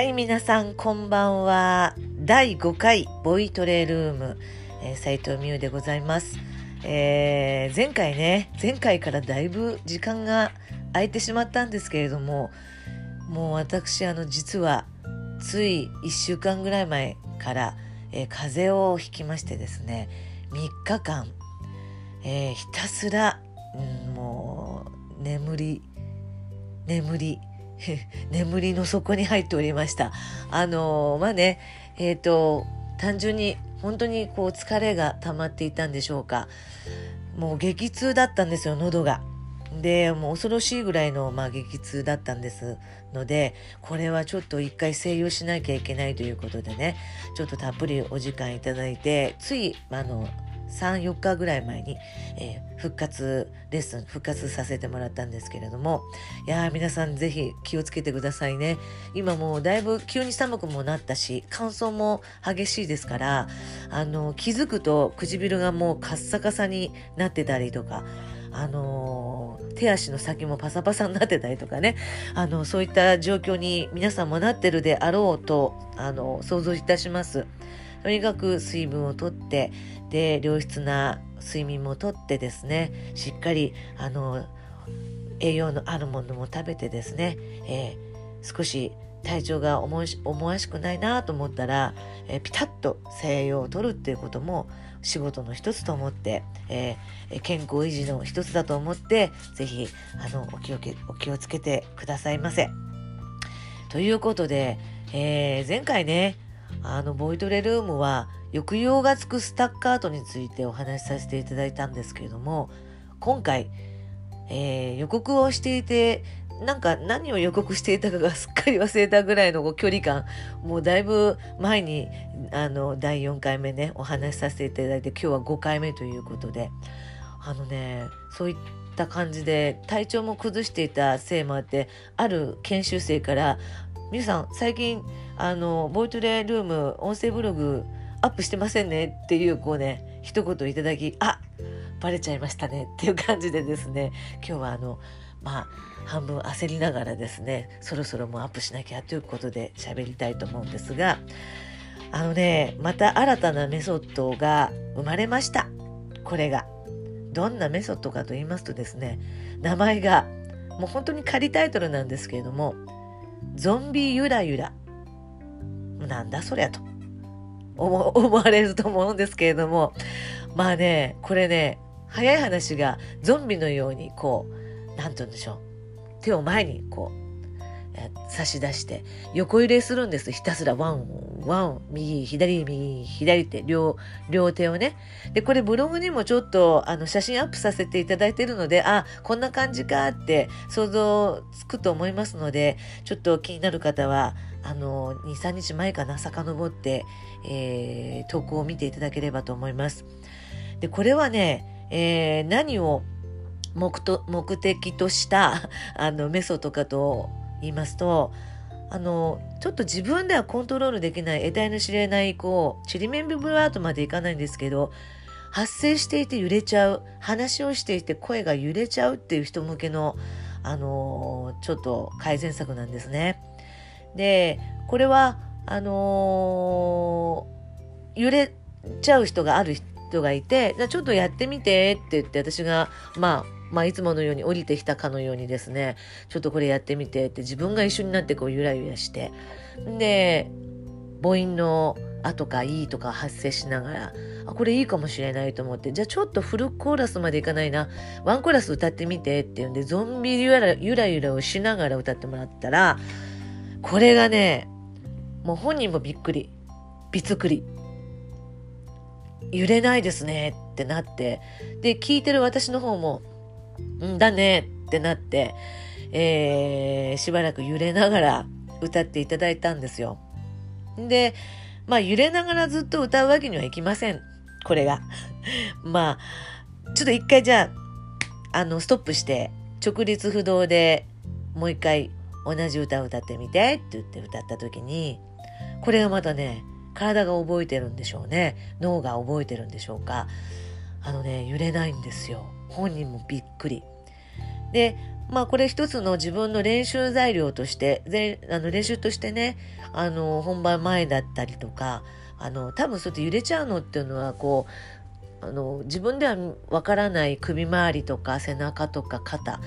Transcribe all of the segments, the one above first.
はい、皆さんこんばんは。第5回ボイトレルーム、えー、斉藤美優でございます、えー、前回ね、前回からだいぶ時間が空いてしまったんですけれども、もう私、あの、実はつい1週間ぐらい前から、えー、風邪をひきましてですね、3日間、えー、ひたすら、うん、もう眠り、眠り、眠りの底に入っておりました。あのまあね、えっ、ー、と、単純に本当にこう疲れが溜まっていたんでしょうか。もう激痛だったんですよ、喉が。で、もう恐ろしいぐらいの、まあ、激痛だったんですので、これはちょっと一回静養しなきゃいけないということでね、ちょっとたっぷりお時間いただいて、つい、あの、3、4日ぐらい前に、えー、復活レッスン、復活させてもらったんですけれども、いや皆さんぜひ気をつけてくださいね。今もうだいぶ急に寒くもなったし、乾燥も激しいですから、あの、気づくと唇がもうカッサカサになってたりとか、あのー、手足の先もパサパサになってたりとかね、あの、そういった状況に皆さんもなってるであろうと、あの、想像いたします。とにかく水分をとって、で、良質な睡眠もとってですね、しっかり、あの、栄養のあるものも食べてですね、えー、少し体調が思わしくないなと思ったら、えー、ピタッと静養をとるっていうことも仕事の一つと思って、えー、健康維持の一つだと思って、ぜひ、あの、お気をお気をつけてくださいませ。ということで、えー、前回ね、あの、ボイトレルームは、抑揚がつくスタッカートについてお話しさせていただいたんですけれども、今回、えー、予告をしていて、なんか何を予告していたかがすっかり忘れたぐらいの距離感、もうだいぶ前に、あの、第4回目ね、お話しさせていただいて、今日は5回目ということで、あのね、そういった感じで体調も崩していたせいもあって、ある研修生から、皆さん最近あのボイトレルーム音声ブログアップしてませんねっていうこうね一言いただきあバレちゃいましたねっていう感じでですね今日はあのまあ半分焦りながらですねそろそろもうアップしなきゃということで喋りたいと思うんですがあのねまた新たなメソッドが生まれましたこれがどんなメソッドかと言いますとですね名前がもう本当に仮タイトルなんですけれどもゾンビゆらゆら。なんだそりゃと。思われると思うんですけれども、まあね、これね、早い話がゾンビのようにこう、何て言うんでしょう。手を前にこう、差し出して横揺れするんです。ひたすらワンワン右左右左って両両手をね。でこれブログにもちょっとあの写真アップさせていただいてるのであこんな感じかって想像つくと思いますのでちょっと気になる方はあの23日前かな遡って、えー、投稿を見ていただければと思います。でこれはね、えー、何を目と目的としたあのメソッドかと言いますとあのちょっと自分ではコントロールできない得体の知れないこうちりめんビブラートまでいかないんですけど発生していて揺れちゃう話をしていて声が揺れちゃうっていう人向けのあのちょっと改善策なんですね。でこれはあの揺れちゃう人がある人がいてじゃちょっとやってみてって言って私がまあまあ、いつものように降りてきたかのようにですね、ちょっとこれやってみてって自分が一緒になってこうゆらゆらして、で、母音のあとかいいとか発生しながら、あ、これいいかもしれないと思って、じゃあちょっとフルコーラスまでいかないな、ワンコーラス歌ってみてって言うんで、ゾンビゆらゆらゆらをしながら歌ってもらったら、これがね、もう本人もびっくり、びつくり。揺れないですねってなって、で、聞いてる私の方も、んだねってなって、えー、しばらく揺れながら歌っていただいたんですよ。で、まあ揺れながらずっと歌うわけにはいきません。これが。まあ、ちょっと一回じゃあ、あの、ストップして、直立不動でもう一回同じ歌を歌ってみてって言って歌った時に、これがまたね、体が覚えてるんでしょうね。脳が覚えてるんでしょうか。あのね、揺れないんですよ。本人もびっくり。で、まあこれ一つの自分の練習材料として、あの練習としてね、あの本番前だったりとか、あの多分そうやって揺れちゃうのっていうのはこう、あの自分ではわからない首周りとか背中とか肩、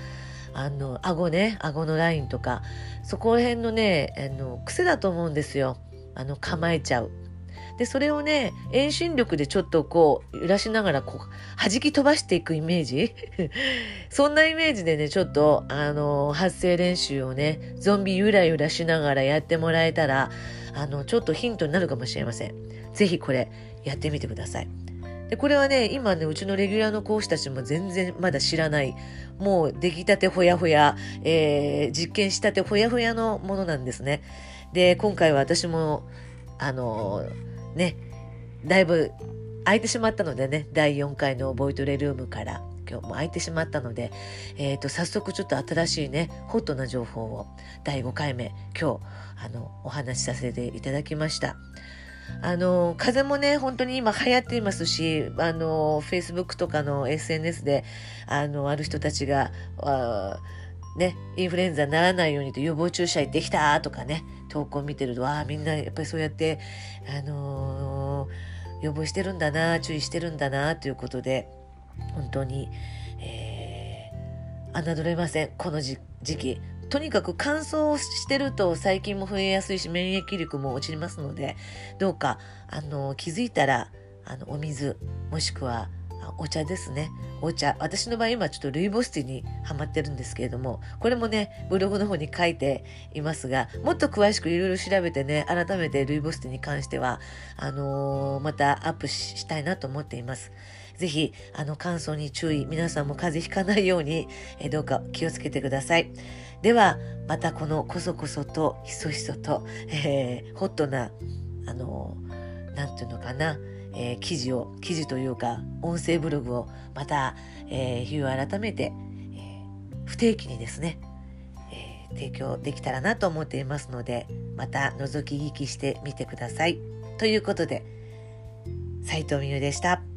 あの顎ね、顎のラインとか、そこら辺のね、あの癖だと思うんですよ。あの構えちゃう。で、それをね、遠心力でちょっとこう、揺らしながら、こう、弾き飛ばしていくイメージ？そんなイメージでね、ちょっと、あの、発声練習をね、ゾンビゆらゆらしながらやってもらえたら、あの、ちょっとヒントになるかもしれません。ぜひこれ、やってみてください。でこれはね、今ね、うちのレギュラーの講師たちも全然まだ知らない、もう出来たてほやほや、えー、実験したてほやほやのものなんですね。で、今回は私も、あのね、だいぶ空いてしまったのでね、第4回のボイトレルームから今日も空いてしまったので、え、ー、と、早速ちょっと新しいね、ホットな情報を第5回目、今日、あの、お話しさせていただきました。あの、風邪もね、本当に今流行っていますし、あの、Facebook とかの SNS で、あの、ある人たちが、あね、インフルエンザにならないようにと予防注射行ってきたとかね、投稿見てると、ああ、みんなやっぱりそうやって、あのー、予防してるんだな、注意してるんだな、ということで、本当に、えー、侮れません、この時期。とにかく乾燥してると細菌も増えやすいし免疫力も落ちますのでどうかあの気づいたらあのお水もしくはお茶ですね。お茶。私の場合今ちょっとルイボスティーにハマってるんですけれども、これもね、ブログの方に書いていますが、もっと詳しくいろいろ調べてね、改めてルイボスティーに関しては、あのー、またアップしたいなと思っています。ぜひ、あの、乾燥に注意。皆さんも風邪ひかないように、えどうか気をつけてください。では、またこのこそこそと、ひそひそと、えー、ホットな、あのー、ていうのかな、えー、記事を、記事というか、音声ブログをまた、えー、日を改めて、えー、不定期にですね、えー、提供できたらなと思っていますので、また覗き聞きしてみてください。ということで、斉藤美優でした。